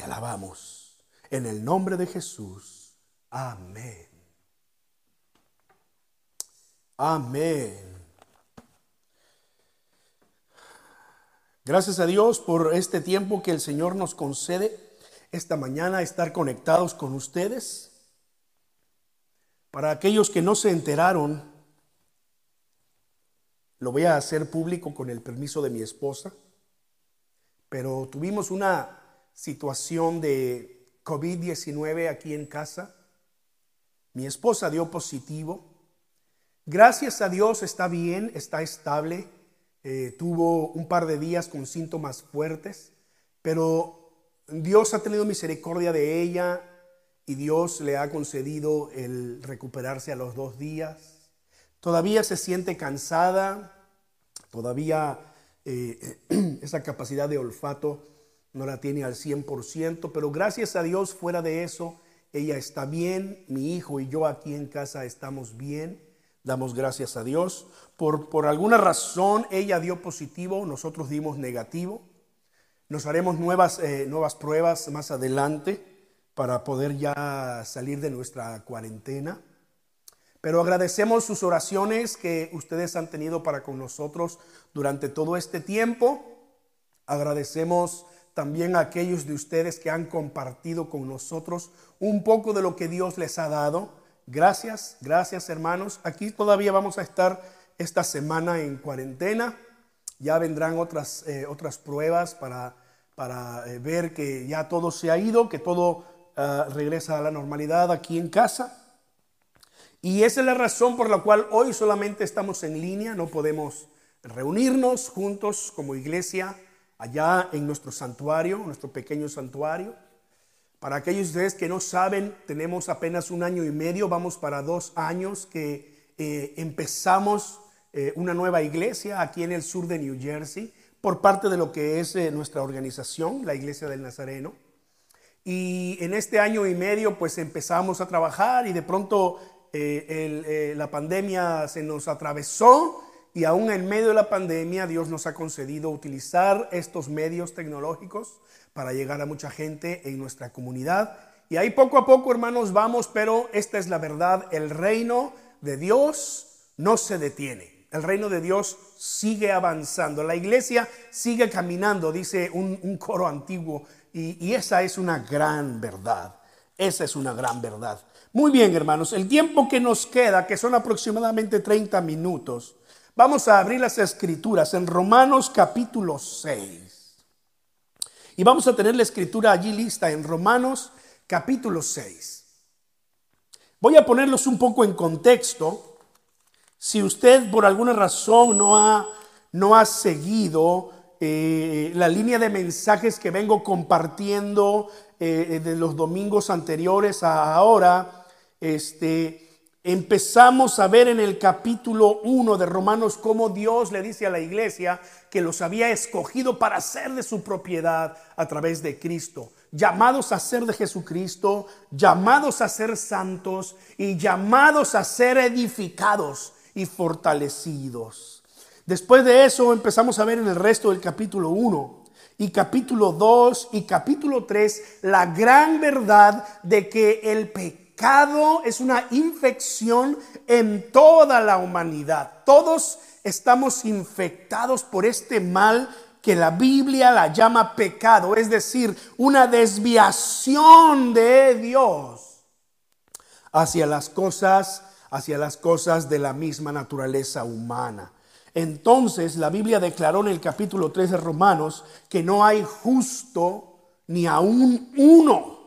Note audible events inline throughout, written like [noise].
Te alabamos. En el nombre de Jesús. Amén. Amén. Gracias a Dios por este tiempo que el Señor nos concede esta mañana estar conectados con ustedes. Para aquellos que no se enteraron, lo voy a hacer público con el permiso de mi esposa, pero tuvimos una situación de COVID-19 aquí en casa. Mi esposa dio positivo Gracias a Dios está bien, está estable. Eh, tuvo un par de días con síntomas fuertes, pero Dios ha tenido misericordia de ella y Dios le ha concedido el recuperarse a los dos días. Todavía se siente cansada, todavía eh, [clears throat] esa capacidad de olfato no la tiene al 100%, pero gracias a Dios fuera de eso, ella está bien, mi hijo y yo aquí en casa estamos bien. Damos gracias a Dios. Por, por alguna razón ella dio positivo, nosotros dimos negativo. Nos haremos nuevas, eh, nuevas pruebas más adelante para poder ya salir de nuestra cuarentena. Pero agradecemos sus oraciones que ustedes han tenido para con nosotros durante todo este tiempo. Agradecemos también a aquellos de ustedes que han compartido con nosotros un poco de lo que Dios les ha dado. Gracias, gracias hermanos. Aquí todavía vamos a estar esta semana en cuarentena. Ya vendrán otras, eh, otras pruebas para, para eh, ver que ya todo se ha ido, que todo ah, regresa a la normalidad aquí en casa. Y esa es la razón por la cual hoy solamente estamos en línea, no podemos reunirnos juntos como iglesia allá en nuestro santuario, nuestro pequeño santuario. Para aquellos de ustedes que no saben, tenemos apenas un año y medio, vamos para dos años que eh, empezamos eh, una nueva iglesia aquí en el sur de New Jersey por parte de lo que es eh, nuestra organización, la Iglesia del Nazareno. Y en este año y medio pues empezamos a trabajar y de pronto la pandemia se nos atravesó y aún en medio de la pandemia Dios nos ha concedido utilizar estos medios tecnológicos para llegar a mucha gente en nuestra comunidad. Y ahí poco a poco, hermanos, vamos, pero esta es la verdad, el reino de Dios no se detiene. El reino de Dios sigue avanzando. La iglesia sigue caminando, dice un, coro antiguo. Y, esa es una gran verdad. Esa es una gran verdad. Muy bien, hermanos, el tiempo que nos queda, que son aproximadamente 30 minutos, vamos a abrir las escrituras en Romanos capítulo 6. Y vamos a tener la escritura allí lista en Romanos capítulo 6. Voy a ponerlos un poco en contexto. Si usted por alguna razón no ha, no ha seguido eh, la línea de mensajes que vengo compartiendo eh, de los domingos anteriores a ahora, este, Empezamos a ver en el capítulo 1 de Romanos cómo Dios le dice a la iglesia que los había escogido para ser de su propiedad a través de Cristo, llamados a ser de Jesucristo, llamados a ser santos y llamados a ser edificados y fortalecidos. Después de eso empezamos a ver en el resto del capítulo 1 y capítulo 2 y capítulo 3 la gran verdad de que el pecado pecado es una infección en toda la humanidad. Todos estamos infectados por este mal que la Biblia la llama pecado, es decir, una desviación de Dios hacia las cosas, hacia las cosas de la misma naturaleza humana. Entonces la Biblia declaró en el capítulo 3 de Romanos que no hay justo ni aún uno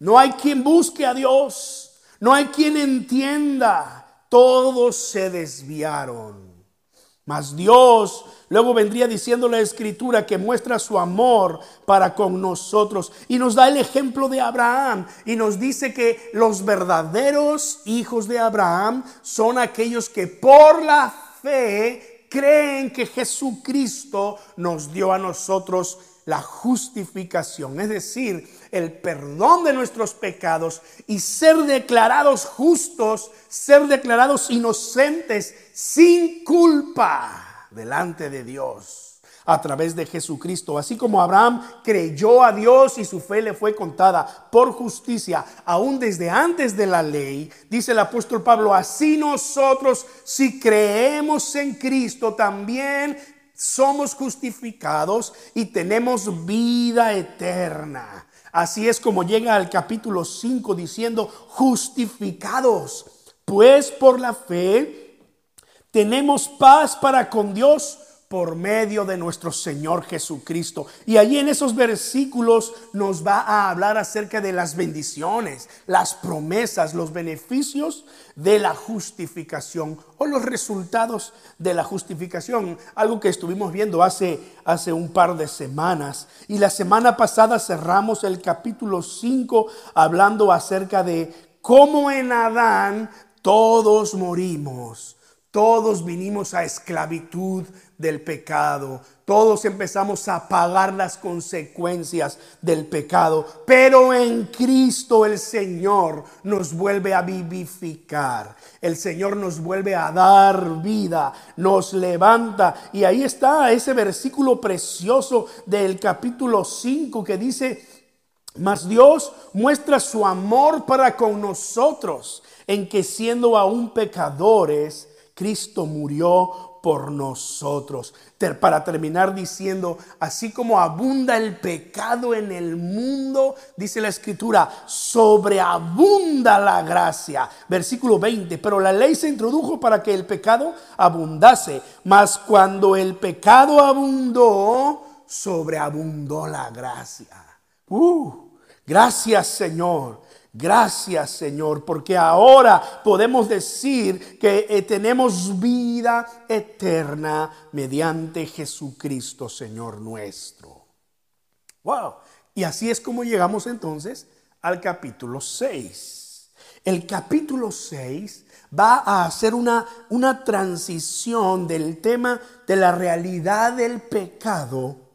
no hay quien busque a Dios. No hay quien entienda. Todos se desviaron. Mas Dios luego vendría diciendo la escritura que muestra su amor para con nosotros y nos da el ejemplo de Abraham y nos dice que los verdaderos hijos de Abraham son aquellos que por la fe creen que Jesucristo nos dio a nosotros la justificación, es decir, el perdón de nuestros pecados y ser declarados justos, ser declarados inocentes sin culpa delante de Dios. a través de Jesucristo. Así como Abraham creyó a Dios y su fe le fue contada por justicia, aún desde antes de la ley, dice el apóstol Pablo, así nosotros si creemos en Cristo también somos justificados y tenemos vida eterna. Así es como llega al capítulo 5 diciendo, justificados, pues por la fe tenemos paz para con Dios por medio de nuestro Señor Jesucristo. Y allí en esos versículos nos va a hablar acerca de las bendiciones, las promesas, los beneficios de la justificación o los resultados de la justificación. Algo que estuvimos viendo hace, hace un par de semanas. Y la semana pasada cerramos el capítulo 5 hablando acerca de cómo en Adán todos morimos. Todos vinimos a esclavitud del pecado. Todos empezamos a pagar las consecuencias del pecado. Pero en Cristo el Señor nos vuelve a vivificar. El Señor nos vuelve a dar vida, nos levanta. Y ahí está ese versículo precioso del capítulo 5 que dice, mas Dios muestra su amor para con nosotros en que siendo aún pecadores, Cristo murió por nosotros. Para terminar diciendo, así como abunda el pecado en el mundo, dice la escritura, sobreabunda la gracia. Versículo 20, pero la ley se introdujo para que el pecado abundase, mas cuando el pecado abundó, sobreabundó la gracia. Uh, gracias Señor Gracias Señor, porque ahora podemos decir que eh, tenemos vida eterna mediante Jesucristo Señor nuestro. Wow. Y así es como llegamos entonces al capítulo 6. El capítulo 6 va a hacer una, una transición del tema de la realidad del pecado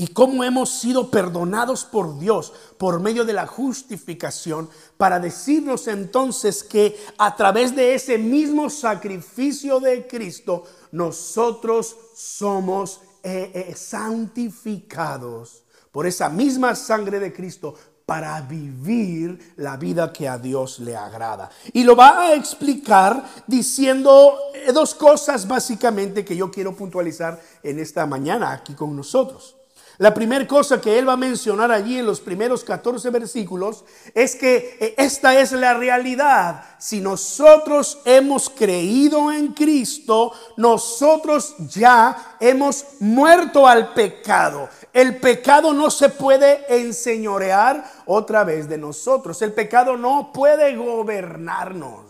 y cómo hemos sido perdonados por Dios por medio de la justificación, para decirnos entonces que a través de ese mismo sacrificio de Cristo, nosotros somos eh, eh, santificados por esa misma sangre de Cristo para vivir la vida que a Dios le agrada. Y lo va a explicar diciendo eh, dos cosas básicamente que yo quiero puntualizar en esta mañana aquí con nosotros. La primera cosa que él va a mencionar allí en los primeros 14 versículos es que eh, esta es la realidad. Si nosotros hemos creído en Cristo, nosotros ya hemos muerto al pecado. El pecado no se puede enseñorear otra vez de nosotros. El pecado no puede gobernarnos.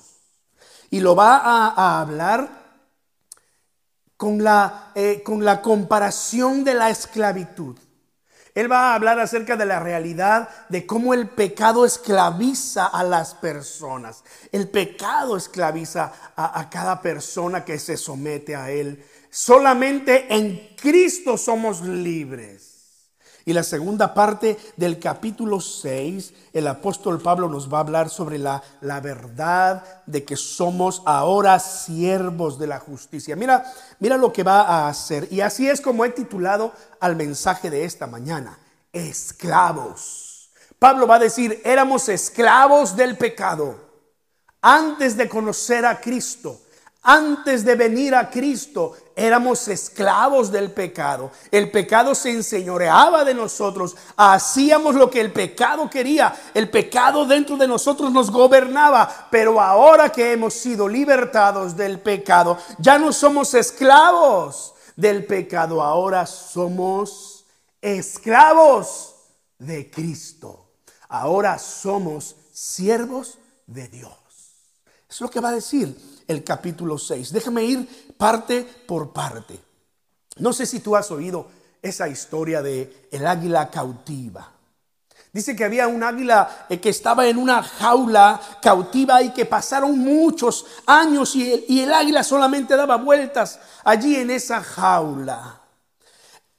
Y lo va a, hablar con la, eh, con la comparación de la esclavitud. Él va a hablar acerca de la realidad de cómo el pecado esclaviza a las personas. El pecado esclaviza a, a, cada persona que se somete a él. Solamente en Cristo somos libres. Y la segunda parte del capítulo 6, el apóstol Pablo nos va a hablar sobre la, la, verdad de que somos ahora siervos de la justicia. Mira, mira lo que va a hacer. Y así es como he titulado al mensaje de esta mañana, esclavos. Pablo va a decir, éramos esclavos del pecado antes de conocer a Cristo. Antes de venir a Cristo éramos esclavos del pecado. El pecado se enseñoreaba de nosotros. Hacíamos lo que el pecado quería. El pecado dentro de nosotros nos gobernaba. Pero ahora que hemos sido libertados del pecado, ya no somos esclavos del pecado. Ahora somos esclavos de Cristo. Ahora somos siervos de Dios. Es lo que va a decir el capítulo 6. Déjame ir parte por parte. No sé si tú has oído esa historia de el águila cautiva. Dice que había un águila eh, que estaba en una jaula cautiva y que pasaron muchos años y el, y el águila solamente daba vueltas allí en esa jaula.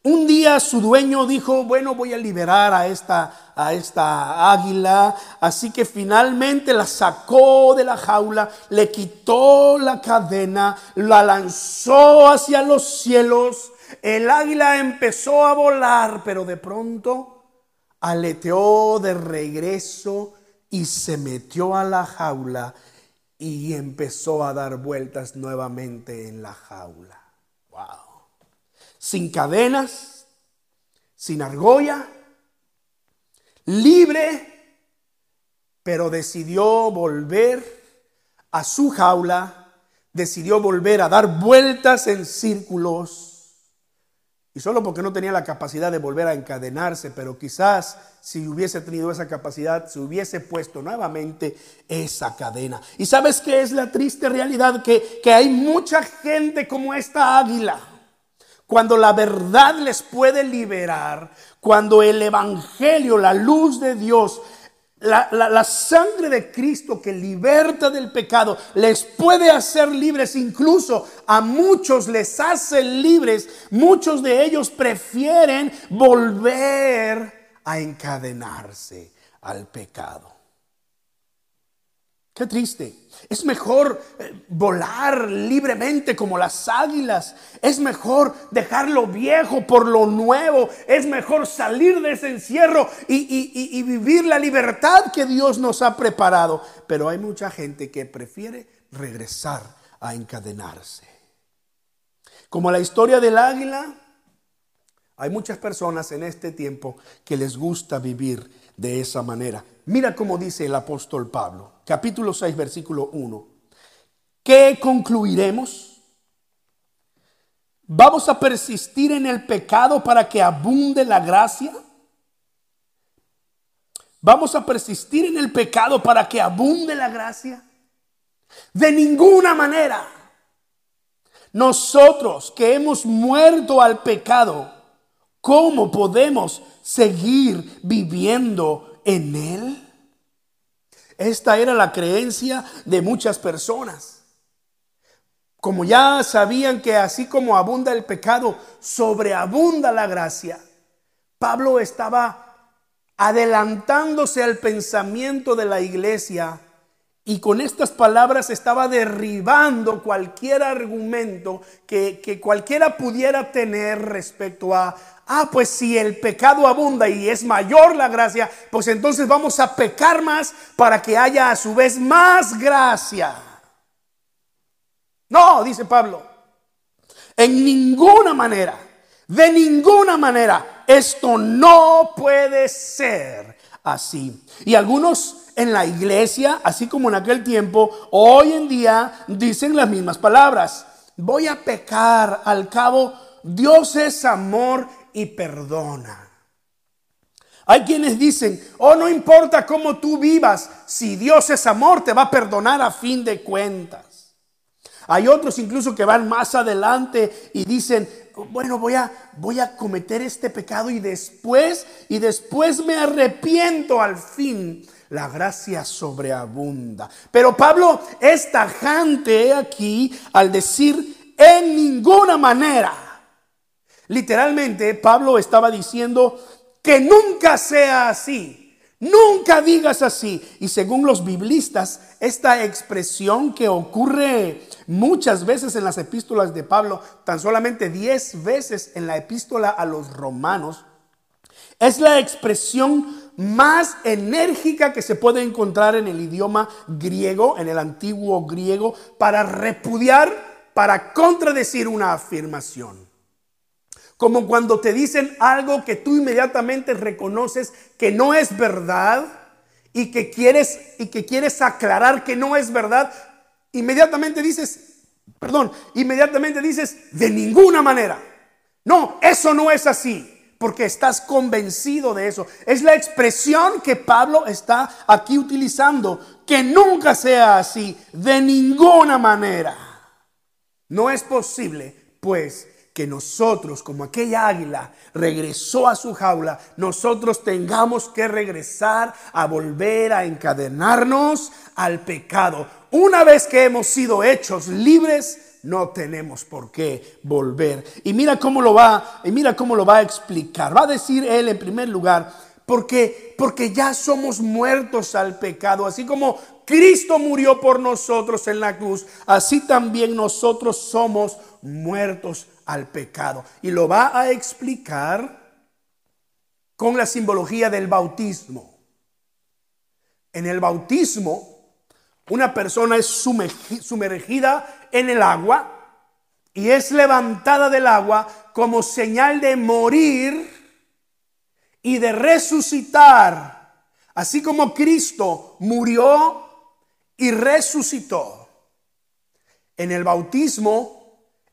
Un día su dueño dijo, bueno, voy a liberar a esta, a esta águila. Así que finalmente la sacó de la jaula, le quitó la cadena, la lanzó hacia los cielos El águila empezó a volar, pero de pronto aleteó de regreso y se metió a la jaula y empezó a dar vueltas nuevamente en la jaula. Wow. Sin cadenas, sin argolla, libre, pero decidió volver a su jaula, decidió volver a dar vueltas en círculos y solo porque no tenía la capacidad de volver a encadenarse, pero quizás si hubiese tenido esa capacidad, se hubiese puesto nuevamente esa cadena. Y sabes qué es la triste realidad, que, que hay mucha gente como esta águila. Cuando la verdad les puede liberar, cuando el Evangelio, la luz de Dios, la, sangre de Cristo que liberta del pecado les puede hacer libres, incluso a muchos les hace libres, muchos de ellos prefieren volver a encadenarse al pecado. Qué triste. Es mejor eh, volar libremente como las águilas. Es mejor dejar lo viejo por lo nuevo. Es mejor salir de ese encierro y, y vivir la libertad que Dios nos ha preparado. Pero hay mucha gente que prefiere regresar a encadenarse. Como la historia del águila, hay muchas personas en este tiempo que les gusta vivir de esa manera. Mira cómo dice el apóstol Pablo, capítulo 6, versículo 1. ¿Qué concluiremos? ¿Vamos a persistir en el pecado para que abunde la gracia? ¿Vamos a persistir en el pecado para que abunde la gracia? De ninguna manera. Nosotros que hemos muerto al pecado, ¿cómo podemos seguir viviendo en Él? Esta era la creencia de muchas personas. Como ya sabían que así como abunda el pecado, sobreabunda la gracia, Pablo estaba adelantándose al pensamiento de la iglesia y con estas palabras estaba derribando cualquier argumento que, que, cualquiera pudiera tener respecto a, ah, pues si el pecado abunda y es mayor la gracia, pues entonces vamos a pecar más para que haya a su vez más gracia. No, dice Pablo, en ninguna manera, de ninguna manera, esto no puede ser así. Y algunos en la iglesia, así como en aquel tiempo, hoy en día dicen las mismas palabras. Voy a pecar, al cabo, Dios es amor y perdona. Hay quienes dicen, oh, no importa cómo tú vivas, si Dios es amor, te va a perdonar a fin de cuentas. Hay otros incluso que van más adelante y dicen, bueno, voy a, voy a cometer este pecado y después, y después me arrepiento al fin. La gracia sobreabunda. Pero Pablo es tajante aquí al decir en ninguna manera. Literalmente, Pablo estaba diciendo que nunca sea así. Nunca digas así. Y según los biblistas, esta expresión que ocurre muchas veces en las epístolas de Pablo, tan solamente diez veces en la epístola a los romanos, es la expresión más enérgica que se puede encontrar en el idioma griego, en el antiguo griego, para repudiar, para contradecir una afirmación. Como cuando te dicen algo que tú inmediatamente reconoces que no es verdad y que quieres y que quieres aclarar que no es verdad, inmediatamente dices, perdón, inmediatamente dices de ninguna manera. No, eso no es así, porque estás convencido de eso. Es la expresión que Pablo está aquí utilizando, que nunca sea así, de ninguna manera. No es posible, pues, nosotros, como aquella águila regresó a su jaula, nosotros tengamos que regresar a volver a encadenarnos al pecado. Una vez que hemos sido hechos libres, no tenemos por qué volver. Y mira cómo lo va, y mira cómo lo va a explicar. Va a decir él en primer lugar, porque porque ya somos muertos al pecado, así como Cristo murió por nosotros en la cruz, así también nosotros somos muertos al pecado. Y lo va a explicar con la simbología del bautismo. En el bautismo, una persona es sumergida en el agua y es levantada del agua como señal de morir y de resucitar, así como Cristo murió y resucitó. En el bautismo,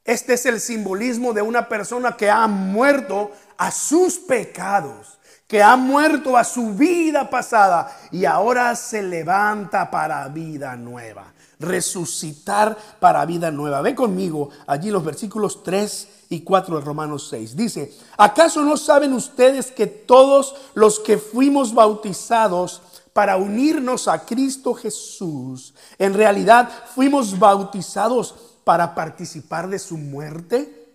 este es el simbolismo de una persona que ha muerto a sus pecados, que ha muerto a su vida pasada y ahora se levanta para vida nueva. Resucitar para vida nueva. Ve conmigo allí los versículos 3 y 4 de Romanos 6. Dice, ¿acaso no saben ustedes que todos los que fuimos bautizados para unirnos a Cristo Jesús, en realidad fuimos bautizados para participar de su muerte?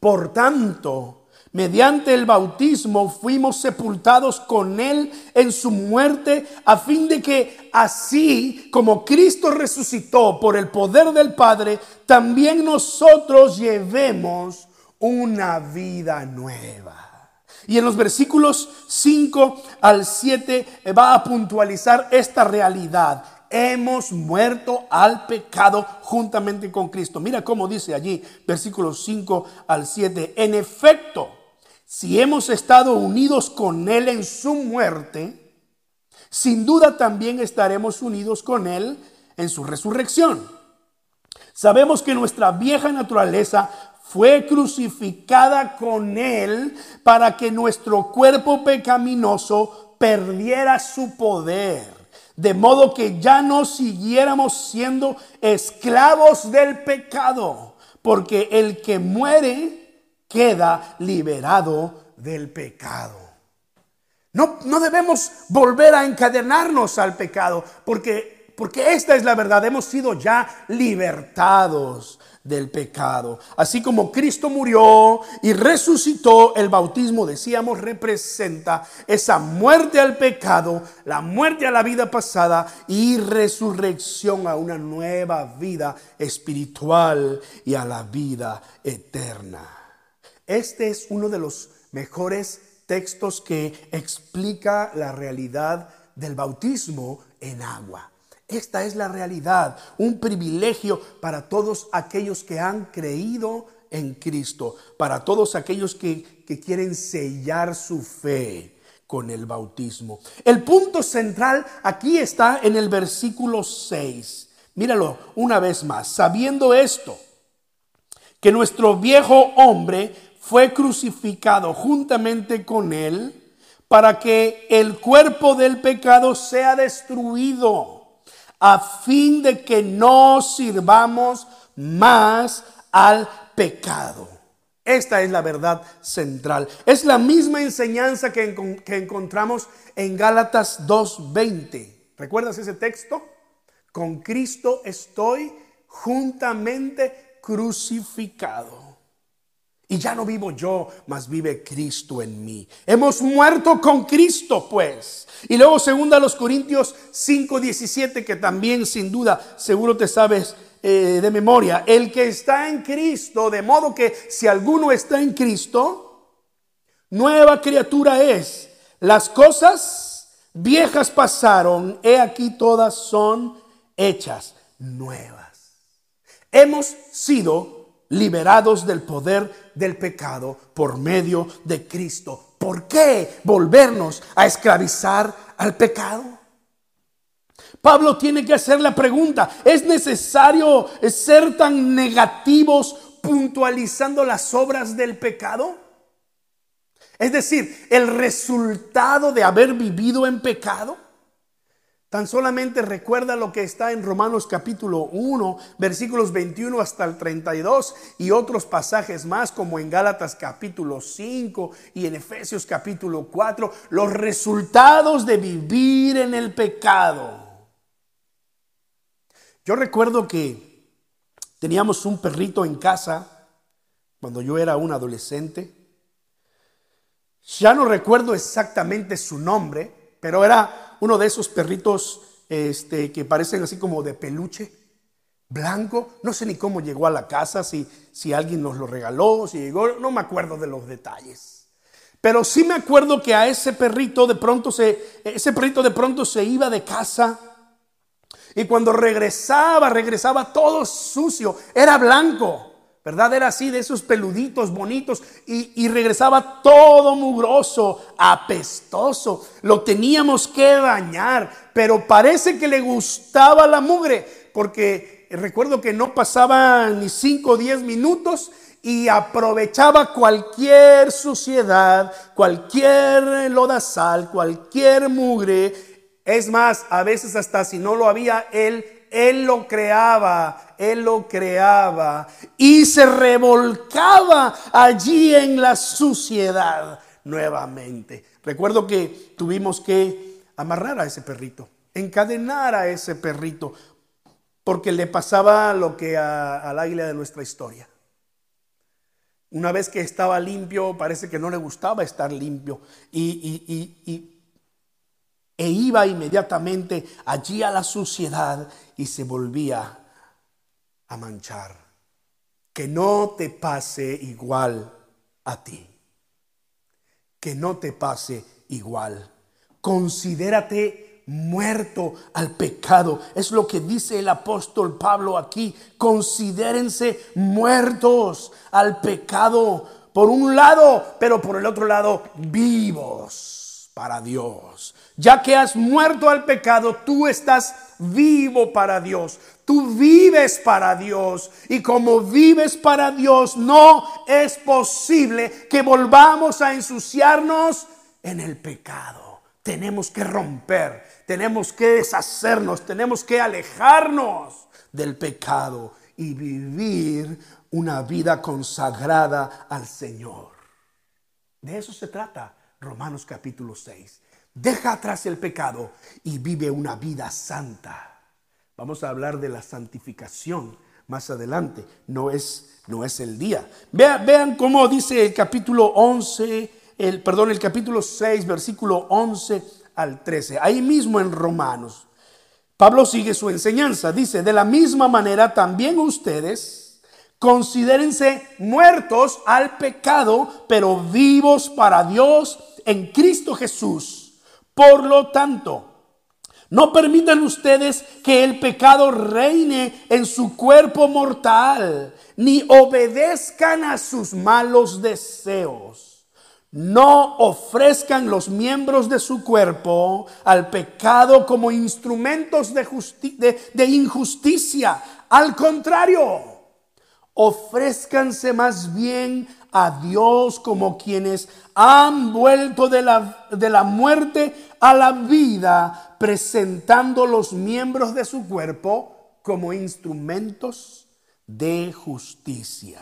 Por tanto, Mediante el bautismo fuimos sepultados con Él en su muerte, a fin de que así como Cristo resucitó por el poder del Padre, también nosotros llevemos una vida nueva. Y en los versículos 5 al 7 va a puntualizar esta realidad hemos muerto al pecado juntamente con Cristo. Mira cómo dice allí, versículos 5 al 7. En efecto, si hemos estado unidos con Él en su muerte, sin duda también estaremos unidos con Él en su resurrección. Sabemos que nuestra vieja naturaleza fue crucificada con Él para que nuestro cuerpo pecaminoso perdiera su poder. De modo que ya no siguiéramos siendo esclavos del pecado. Porque el que muere queda liberado del pecado. No, no debemos volver a encadenarnos al pecado, porque, porque esta es la verdad, hemos sido ya libertados del pecado. Así como Cristo murió y resucitó, el bautismo, decíamos, representa esa muerte al pecado, la muerte a la vida pasada y resurrección a una nueva vida espiritual y a la vida eterna. Este es uno de los mejores textos que explica la realidad del bautismo en agua. Esta es la realidad, un privilegio para todos aquellos que han creído en Cristo, para todos aquellos que, quieren sellar su fe con el bautismo. El punto central aquí está en el versículo 6. Míralo una vez más. Sabiendo esto, que nuestro viejo hombre fue crucificado juntamente con él para que el cuerpo del pecado sea destruido, a fin de que no sirvamos más al pecado. Esta es la verdad central. Es la misma enseñanza que, encontramos en Gálatas 2.20. ¿Recuerdas ese texto? Con Cristo estoy juntamente crucificado. Y ya no vivo yo, mas vive Cristo en mí. Hemos muerto con Cristo, pues. Y luego segunda los Corintios 5:17, que también sin duda seguro te sabes eh, de memoria. El que está en Cristo, de modo que si alguno está en Cristo, nueva criatura es. Las cosas viejas pasaron, he aquí todas son hechas nuevas. Hemos sido liberados del poder del pecado por medio de Cristo. ¿Por qué volvernos a esclavizar al pecado? Pablo tiene que hacer la pregunta, ¿es necesario ser tan negativos puntualizando las obras del pecado? Es decir, el resultado de haber vivido en pecado. Tan solamente recuerda lo que está en Romanos capítulo 1, versículos 21 hasta el 32 y otros pasajes más como en Gálatas capítulo 5 y en Efesios capítulo 4, los resultados de vivir en el pecado. Yo recuerdo que teníamos un perrito en casa cuando yo era un adolescente. Ya no recuerdo exactamente su nombre, pero era uno de esos perritos este, que parecen así como de peluche. blanco. No sé ni cómo llegó a la casa, si, si alguien nos lo regaló, si llegó, no me acuerdo de los detalles. Pero sí me acuerdo que a ese perrito de pronto se, ese perrito de pronto se iba de casa y cuando regresaba, regresaba todo sucio, era blanco. ¿Verdad? Era así, de esos peluditos bonitos y, y, regresaba todo mugroso, apestoso. Lo teníamos que bañar, pero parece que le gustaba la mugre, porque recuerdo que no pasaba ni 5 o 10 minutos y aprovechaba cualquier suciedad, cualquier lodazal, cualquier mugre. Es más, a veces hasta si no lo había él, él lo creaba, él lo creaba y se revolcaba allí en la suciedad nuevamente. Recuerdo que tuvimos que amarrar a ese perrito, encadenar a ese perrito, porque le pasaba lo que al águila de nuestra historia. Una vez que estaba limpio, parece que no le gustaba estar limpio y, e iba inmediatamente allí a la suciedad y se volvía a manchar. Que no te pase igual a ti. Que no te pase igual. Considérate muerto al pecado. Es lo que dice el apóstol Pablo aquí. Considérense muertos al pecado por un lado, pero por el otro lado vivos para Dios. Ya que has muerto al pecado, tú estás vivo para Dios. Tú vives para Dios y como vives para Dios no es posible que volvamos a ensuciarnos en el pecado. Tenemos que romper, tenemos que deshacernos, tenemos que alejarnos del pecado y vivir una vida consagrada al Señor. De eso se trata Romanos capítulo 6. Deja atrás el pecado y vive una vida santa. Vamos a hablar de la santificación más adelante. No es, no es el día. Vean, vean cómo dice el capítulo 11, el, perdón, el capítulo 6, versículo 11 al 13. Ahí mismo en Romanos. Pablo sigue su enseñanza. Dice, de la misma manera también ustedes considérense muertos al pecado, pero vivos para Dios en Cristo Jesús. Por lo tanto, no permitan ustedes que el pecado reine en su cuerpo mortal, ni obedezcan a sus malos deseos. No ofrezcan los miembros de su cuerpo al pecado como instrumentos de, de injusticia. Al contrario, ofrézcanse más bien a Dios como quienes han vuelto de la, de la muerte a la vida, presentando los miembros de su cuerpo como instrumentos de justicia.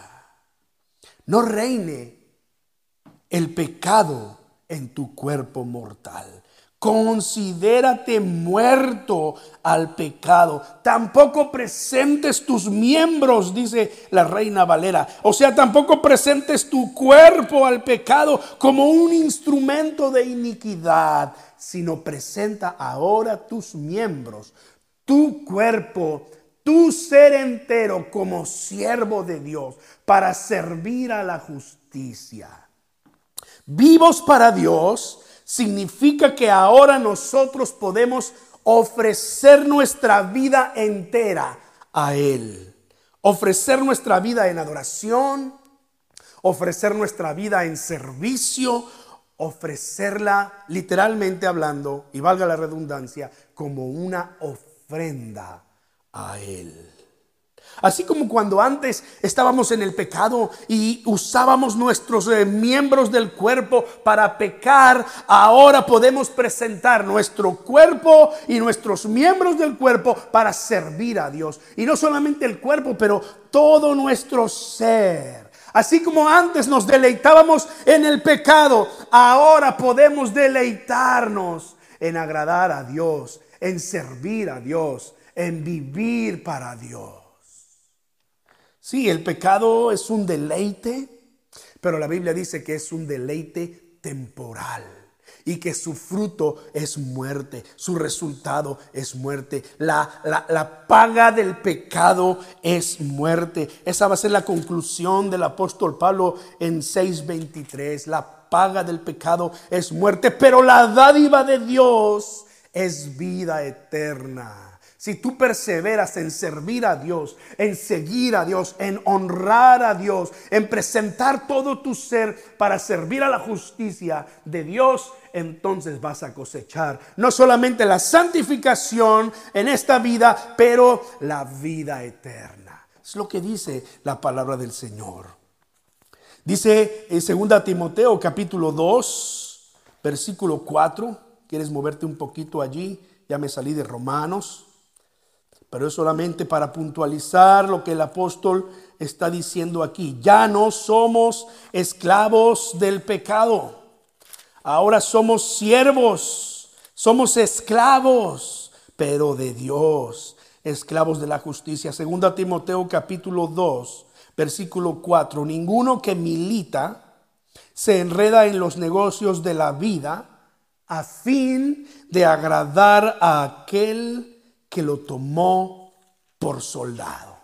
No reine el pecado en tu cuerpo mortal. Considérate muerto al pecado. Tampoco presentes tus miembros, dice la reina Valera. O sea, tampoco presentes tu cuerpo al pecado como un instrumento de iniquidad, sino presenta ahora tus miembros, tu cuerpo, tu ser entero como siervo de Dios para servir a la justicia. Vivos para Dios significa que ahora nosotros podemos ofrecer nuestra vida entera a Él. Ofrecer nuestra vida en adoración, ofrecer nuestra vida en servicio, ofrecerla literalmente hablando, y valga la redundancia, como una ofrenda a Él. Así como cuando antes estábamos en el pecado y usábamos nuestros eh, miembros del cuerpo para pecar, ahora podemos presentar nuestro cuerpo y nuestros miembros del cuerpo para servir a Dios. Y no solamente el cuerpo, pero todo nuestro ser. Así como antes nos deleitábamos en el pecado, ahora podemos deleitarnos en agradar a Dios, en servir a Dios, en vivir para Dios. Sí, el pecado es un deleite, pero la Biblia dice que es un deleite temporal. y que su fruto es muerte, su resultado es muerte. La, la, la, paga del pecado es muerte. Esa va a ser la conclusión del apóstol Pablo en 6:23. La paga del pecado es muerte, pero la dádiva de Dios es vida eterna. Si tú perseveras en servir a Dios, en seguir a Dios, en honrar a Dios, en presentar todo tu ser para servir a la justicia de Dios, entonces vas a cosechar no solamente la santificación en esta vida, pero la vida eterna. Es lo que dice la palabra del Señor. Dice en 2 Timoteo capítulo 2, versículo 4. ¿Quieres moverte un poquito allí? Ya me salí de Romanos pero es solamente para puntualizar lo que el apóstol está diciendo aquí. Ya no somos esclavos del pecado. Ahora somos siervos, somos esclavos, pero de Dios, esclavos de la justicia. Segunda Timoteo capítulo 2, versículo 4. Ninguno que milita se enreda en los negocios de la vida a fin de agradar a aquel que lo tomó por soldado.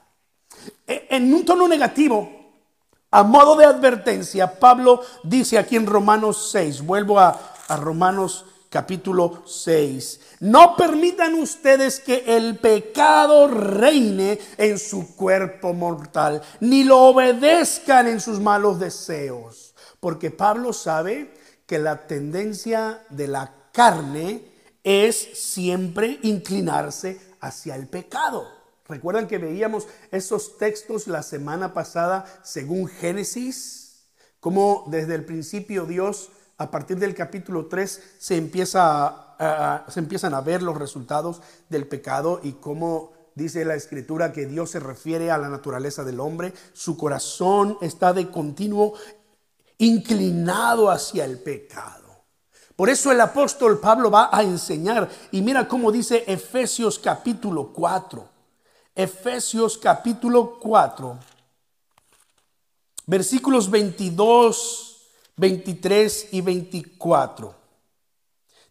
E, en un tono negativo, a modo de advertencia, Pablo dice aquí en Romanos 6, vuelvo a, a Romanos capítulo 6. No permitan ustedes que el pecado reine en su cuerpo mortal, ni lo obedezcan en sus malos deseos, porque Pablo sabe que la tendencia de la carne es siempre inclinarse hacia el pecado. Recuerdan que veíamos esos textos la semana pasada según Génesis, como desde el principio Dios, a partir del capítulo 3, se, empieza se empiezan a ver los resultados del pecado y cómo dice la escritura que Dios se refiere a la naturaleza del hombre. Su corazón está de continuo inclinado hacia el pecado. Por eso el apóstol Pablo va a enseñar. Y mira cómo dice Efesios capítulo 4. Efesios capítulo 4. Versículos 22, 23 y 24.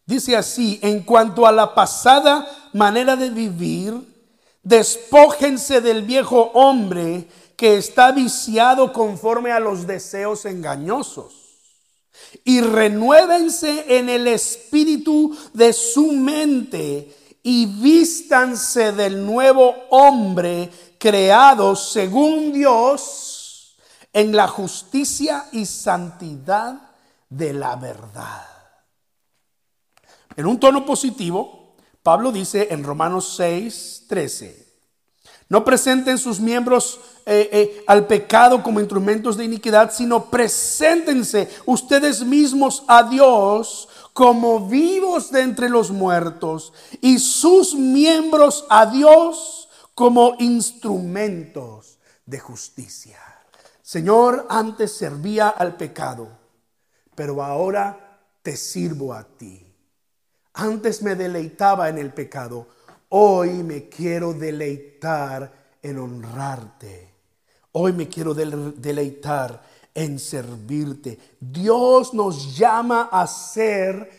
Dice así, en cuanto a la pasada manera de vivir, despójense del viejo hombre que está viciado conforme a los deseos engañosos y renuévense en el espíritu de su mente y vístanse del nuevo hombre creado según Dios en la justicia y santidad de la verdad. En un tono positivo, Pablo dice en Romanos 6, 13, no presenten sus miembros eh, eh, al pecado como instrumentos de iniquidad, sino preséntense ustedes mismos a Dios como vivos de entre los muertos y sus miembros a Dios como instrumentos de justicia. Señor, antes servía al pecado, pero ahora te sirvo a ti. Antes me deleitaba en el pecado, Hoy me quiero deleitar en honrarte. Hoy me quiero deleitar en servirte. Dios nos llama a ser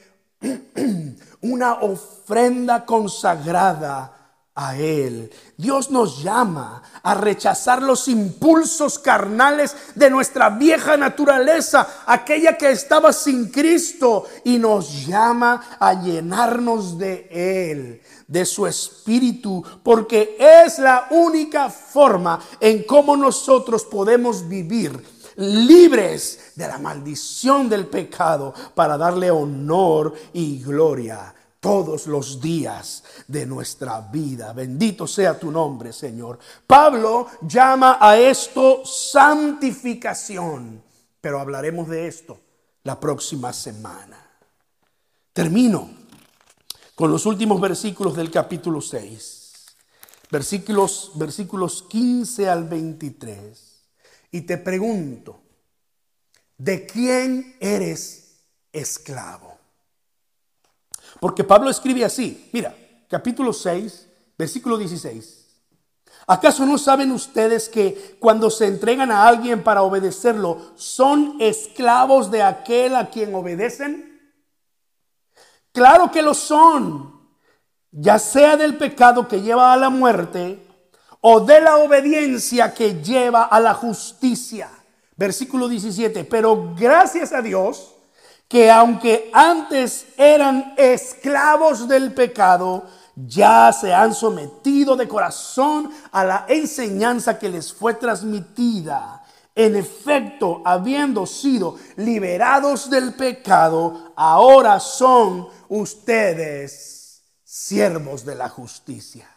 [clears throat] una ofrenda consagrada a Él. Dios nos llama a rechazar los impulsos carnales de nuestra vieja naturaleza, aquella que estaba sin Cristo, y nos llama a llenarnos de Él, de su Espíritu, porque es la única forma en cómo nosotros podemos vivir libres de la maldición del pecado para darle honor y gloria todos los días de nuestra vida. Bendito sea tu nombre, Señor. Pablo llama a esto santificación, pero hablaremos de esto la próxima semana. Termino con los últimos versículos del capítulo 6, versículos, versículos 15 al 23. Y te pregunto, ¿de quién eres esclavo? Porque Pablo escribe así, mira, capítulo 6, versículo 16. ¿Acaso no saben ustedes que cuando se entregan a alguien para obedecerlo, son esclavos de aquel a quien obedecen? Claro que lo son, ya sea del pecado que lleva a la muerte o de la obediencia que lleva a la justicia. Versículo 17, pero gracias a Dios que aunque antes eran esclavos del pecado, ya se han sometido de corazón a la enseñanza que les fue transmitida. En efecto, habiendo sido liberados del pecado, ahora son ustedes siervos de la justicia.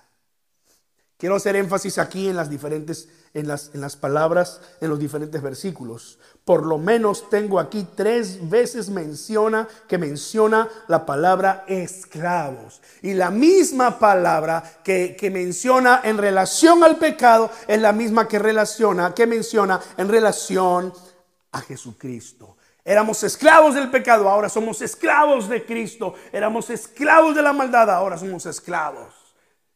Quiero hacer énfasis aquí en las diferentes, en las, en las palabras, en los diferentes versículos. Por lo menos tengo aquí tres veces menciona que menciona la palabra esclavos. Y la misma palabra que, que menciona en relación al pecado es la misma que relaciona, que menciona en relación a Jesucristo. Éramos esclavos del pecado, ahora somos esclavos de Cristo. Éramos esclavos de la maldad, ahora somos esclavos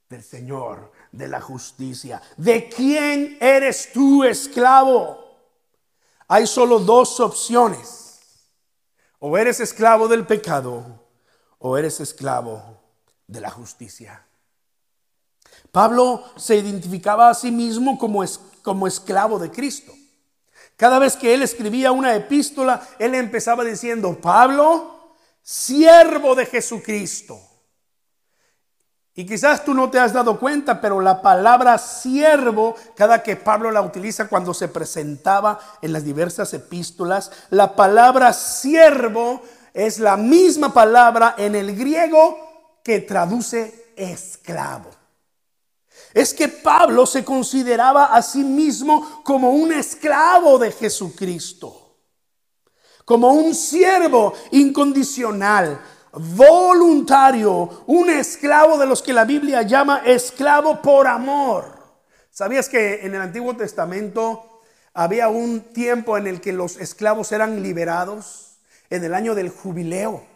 del Señor de la justicia. ¿De quién eres tú esclavo? Hay solo dos opciones. O eres esclavo del pecado o eres esclavo de la justicia. Pablo se identificaba a sí mismo como, como esclavo de Cristo. Cada vez que él escribía una epístola, él empezaba diciendo, Pablo, siervo de Jesucristo y quizás tú no te has dado cuenta, pero la palabra siervo, cada que Pablo la utiliza cuando se presentaba en las diversas epístolas, la palabra siervo es la misma palabra en el griego que traduce esclavo. Es que Pablo se consideraba a sí mismo como un esclavo de Jesucristo, como un siervo incondicional voluntario, un esclavo de los que la Biblia llama esclavo por amor. ¿Sabías que en el Antiguo Testamento había un tiempo en el que los esclavos eran liberados? En el año del jubileo.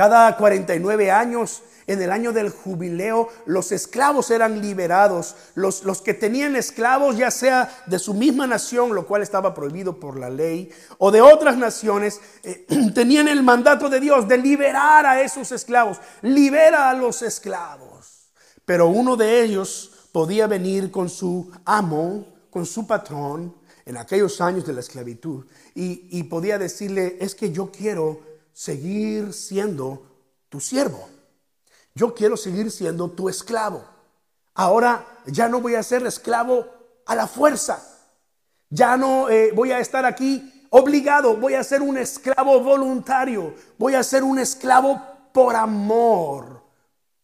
Cada 49 años en el año del jubileo, los esclavos eran liberados. Los, los, que tenían esclavos, ya sea de su misma nación, lo cual estaba prohibido por la ley, o de otras naciones, eh, [clears throat] tenían el mandato de Dios de liberar a esos esclavos. Libera a los esclavos. Pero uno de ellos podía venir con su amo, con su patrón, en aquellos años de la esclavitud, y, y podía decirle, es que yo quiero seguir siendo tu siervo. Yo quiero seguir siendo tu esclavo. Ahora ya no voy a ser esclavo a la fuerza. Ya no eh, voy a estar aquí obligado. Voy a ser un esclavo voluntario. Voy a ser un esclavo por amor.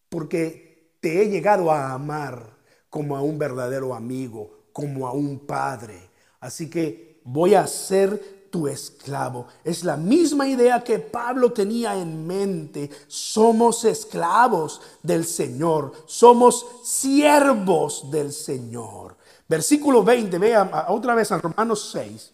Porque te he llegado a amar como a un verdadero amigo, como a un padre. Así que voy a ser esclavo. Es la misma idea que Pablo tenía en mente. Somos esclavos del Señor. Somos siervos del Señor. Versículo 20, vean otra vez a Romanos 6.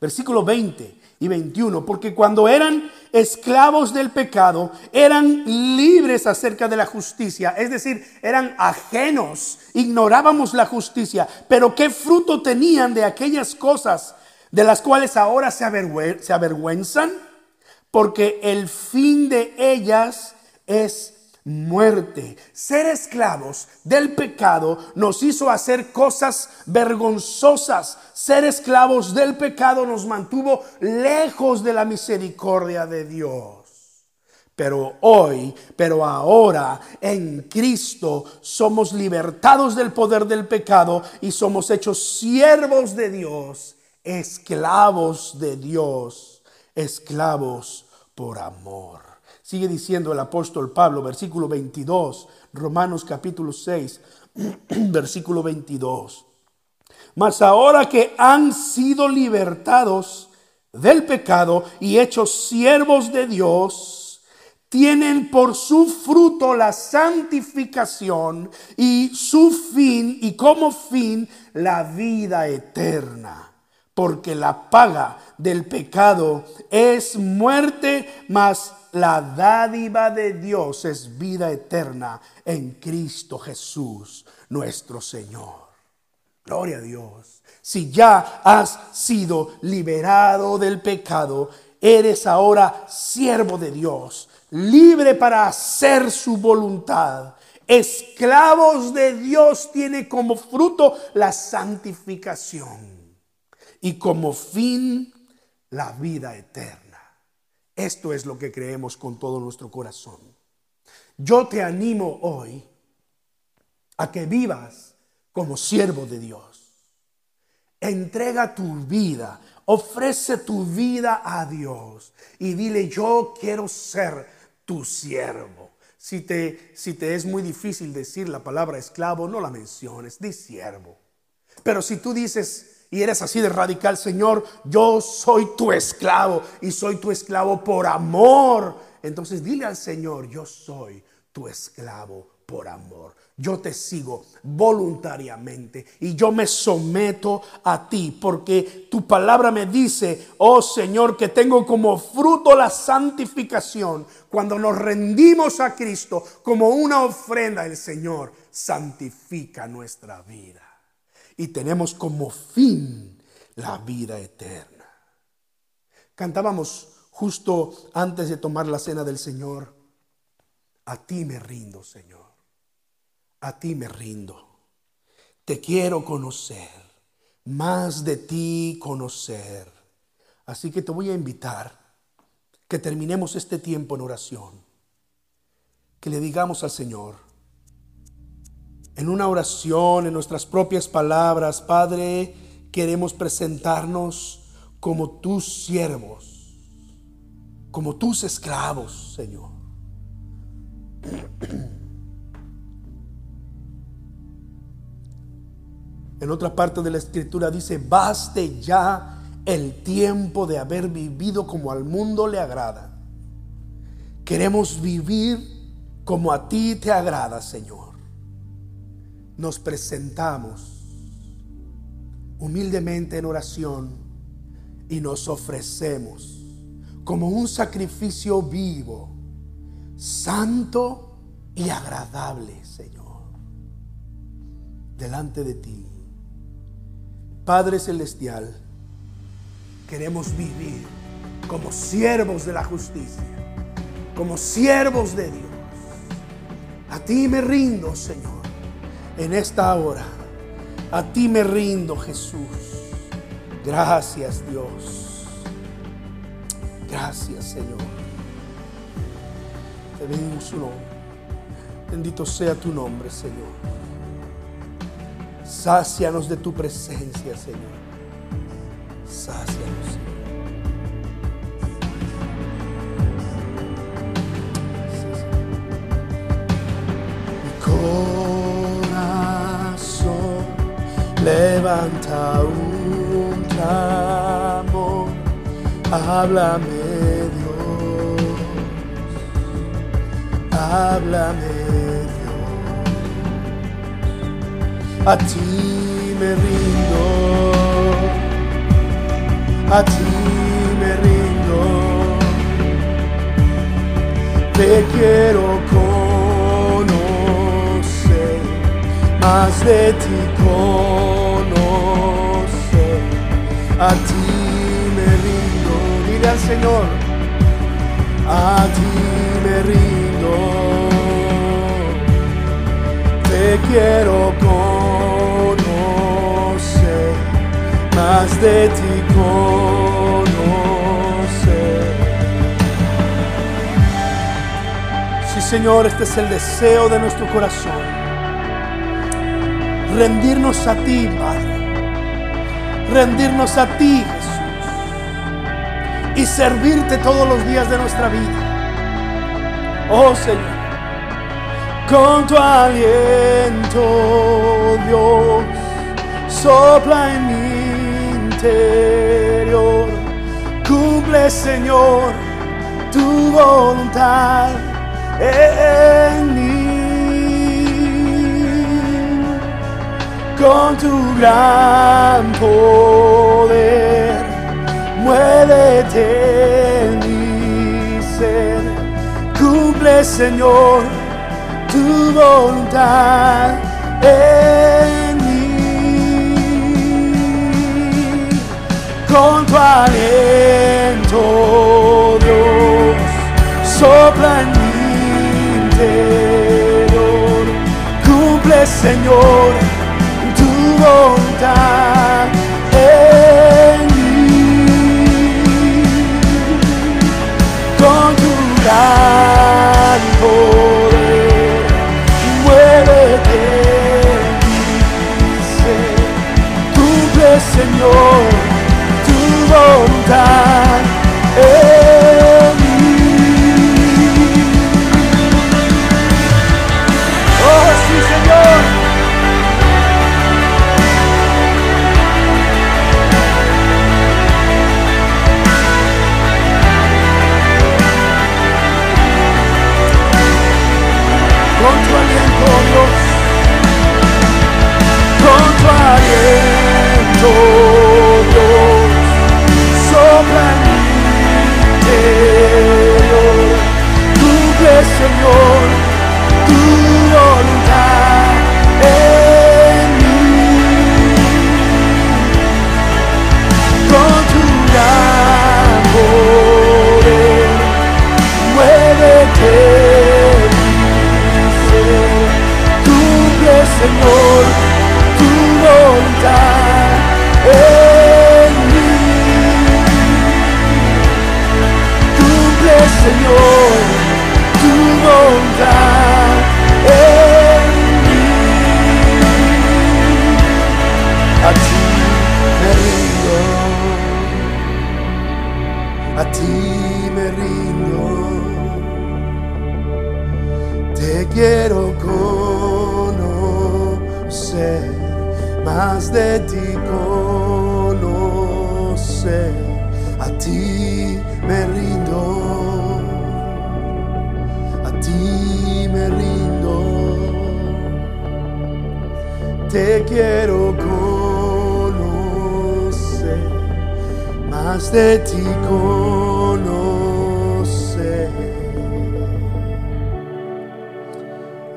Versículo 20 y 21, porque cuando eran esclavos del pecado, eran libres acerca de la justicia, es decir, eran ajenos, ignorábamos la justicia, pero ¿qué fruto tenían de aquellas cosas de las cuales ahora se, avergüenzan, porque el fin de ellas es muerte. Ser esclavos del pecado nos hizo hacer cosas vergonzosas. Ser esclavos del pecado nos mantuvo lejos de la misericordia de Dios. Pero hoy, pero ahora en Cristo somos libertados del poder del pecado y somos hechos siervos de Dios esclavos de Dios, esclavos por amor. Sigue diciendo el apóstol Pablo, versículo 22, Romanos capítulo 6, [clears throat] versículo 22. Mas ahora que han sido libertados del pecado y hechos siervos de Dios, tienen por su fruto la santificación y su fin y como fin la vida eterna porque la paga del pecado es muerte, mas la dádiva de Dios es vida eterna en Cristo Jesús, nuestro Señor. Gloria a Dios. Si ya has sido liberado del pecado, eres ahora siervo de Dios. libre para hacer su voluntad. Esclavos de Dios tiene como fruto la santificación y como fin la vida eterna. Esto es lo que creemos con todo nuestro corazón. Yo te animo hoy a que vivas como siervo de Dios. Entrega tu vida, ofrece tu vida a Dios y dile, yo quiero ser tu siervo. Si te, si te es muy difícil decir la palabra esclavo, no la menciones, di siervo. Pero si tú dices y eres así de radical, Señor, yo soy tu esclavo y soy tu esclavo por amor, entonces dile al Señor, yo soy tu esclavo por amor. Yo te sigo voluntariamente y yo me someto a ti porque tu palabra me dice, oh Señor, que tengo como fruto la santificación. Cuando nos rendimos a Cristo como una ofrenda, el Señor santifica nuestra vida. Y tenemos como fin la vida eterna. Cantábamos justo antes de tomar la cena del Señor. A ti me rindo, Señor a ti me rindo. Te quiero conocer, más de ti conocer. Así que te voy a invitar que terminemos este tiempo en oración, que le digamos al Señor, en una oración, en nuestras propias palabras, Padre, queremos presentarnos como tus siervos, como tus esclavos, Señor. En otra parte de la escritura dice, baste ya el tiempo de haber vivido como al mundo le agrada. Queremos vivir como a ti te agrada, Señor. Nos presentamos humildemente en oración y nos ofrecemos como un sacrificio vivo, santo y agradable, Señor, delante de ti. Padre Celestial, queremos vivir como siervos de la justicia, como siervos de Dios. A ti me rindo, Señor, en esta hora. A ti me rindo, Jesús. Gracias, Dios. Gracias, Señor. Te bendigo su nombre. Bendito sea tu nombre, Señor. Sácianos de tu presencia, Señor. Sácianos, levanta un clamor. Háblame, Dios. Háblame. a ti me rindo, a ti me rindo, te quiero conocer, más de ti conocer, a ti me rindo, dile al Señor, a ti me rindo, te quiero conocer más de ti conocer. Sí, Señor, este es el deseo de nuestro corazón. Rendirnos a ti, Padre. Rendirnos a ti, Jesús. Y servirte todos los días de nuestra vida. Oh, Señor. Con tu aliento, Dios, sopla en mí Cumple, Señor, tu voluntad en Con tu gran poder, muévete en mi ser. Cumple, Señor, tu voluntad en con tu aliento, Dios, sopla en mi interior. Cumple, Señor, en. Con tu gran muévete. Cumple, Señor, tu voluntad Señor, de ti.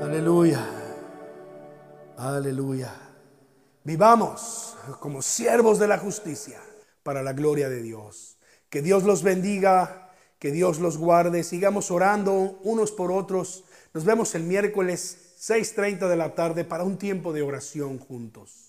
Aleluya. Aleluya. Vivamos como siervos de la justicia para la gloria de Dios. Que Dios los bendiga, que Dios los guarde. Sigamos orando unos por otros. Nos vemos el miércoles 6.30 de la tarde para un tiempo de oración juntos.